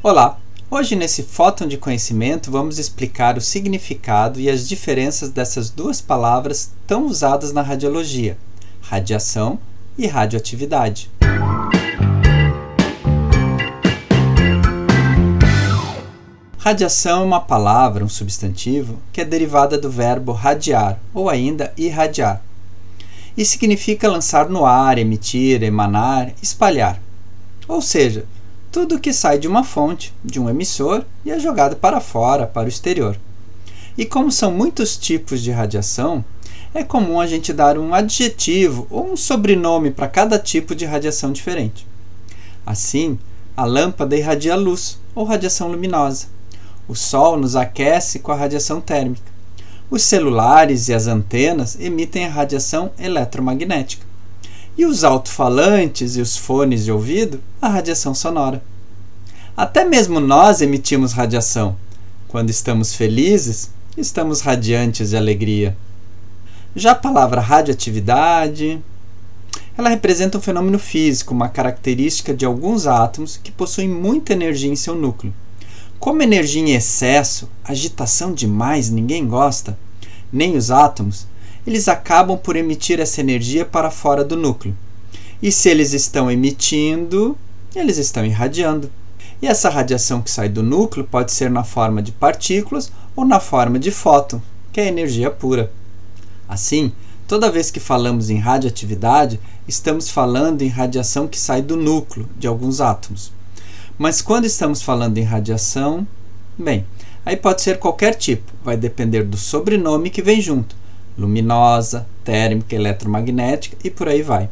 Olá! Hoje, nesse Fóton de Conhecimento, vamos explicar o significado e as diferenças dessas duas palavras tão usadas na radiologia: radiação e radioatividade. Radiação é uma palavra, um substantivo, que é derivada do verbo radiar ou ainda irradiar e significa lançar no ar, emitir, emanar, espalhar. Ou seja, tudo que sai de uma fonte, de um emissor, e é jogado para fora, para o exterior. E como são muitos tipos de radiação, é comum a gente dar um adjetivo ou um sobrenome para cada tipo de radiação diferente. Assim, a lâmpada irradia luz ou radiação luminosa. O Sol nos aquece com a radiação térmica. Os celulares e as antenas emitem a radiação eletromagnética e os alto-falantes e os fones de ouvido a radiação sonora. Até mesmo nós emitimos radiação. Quando estamos felizes, estamos radiantes de alegria. Já a palavra radioatividade, ela representa um fenômeno físico, uma característica de alguns átomos que possuem muita energia em seu núcleo. Como energia em excesso, agitação demais, ninguém gosta, nem os átomos, eles acabam por emitir essa energia para fora do núcleo. E se eles estão emitindo, eles estão irradiando. E essa radiação que sai do núcleo pode ser na forma de partículas ou na forma de fóton, que é energia pura. Assim, toda vez que falamos em radioatividade, estamos falando em radiação que sai do núcleo de alguns átomos. Mas quando estamos falando em radiação, bem, aí pode ser qualquer tipo, vai depender do sobrenome que vem junto luminosa, térmica, eletromagnética e por aí vai.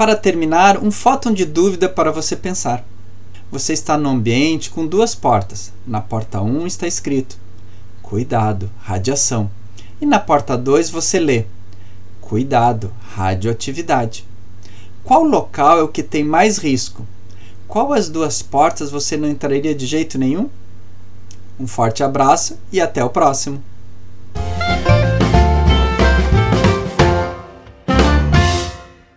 Para terminar, um fóton de dúvida para você pensar. Você está no ambiente com duas portas. Na porta 1 está escrito: Cuidado, radiação. E na porta 2 você lê: Cuidado, radioatividade. Qual local é o que tem mais risco? qual as duas portas você não entraria de jeito nenhum? Um forte abraço e até o próximo!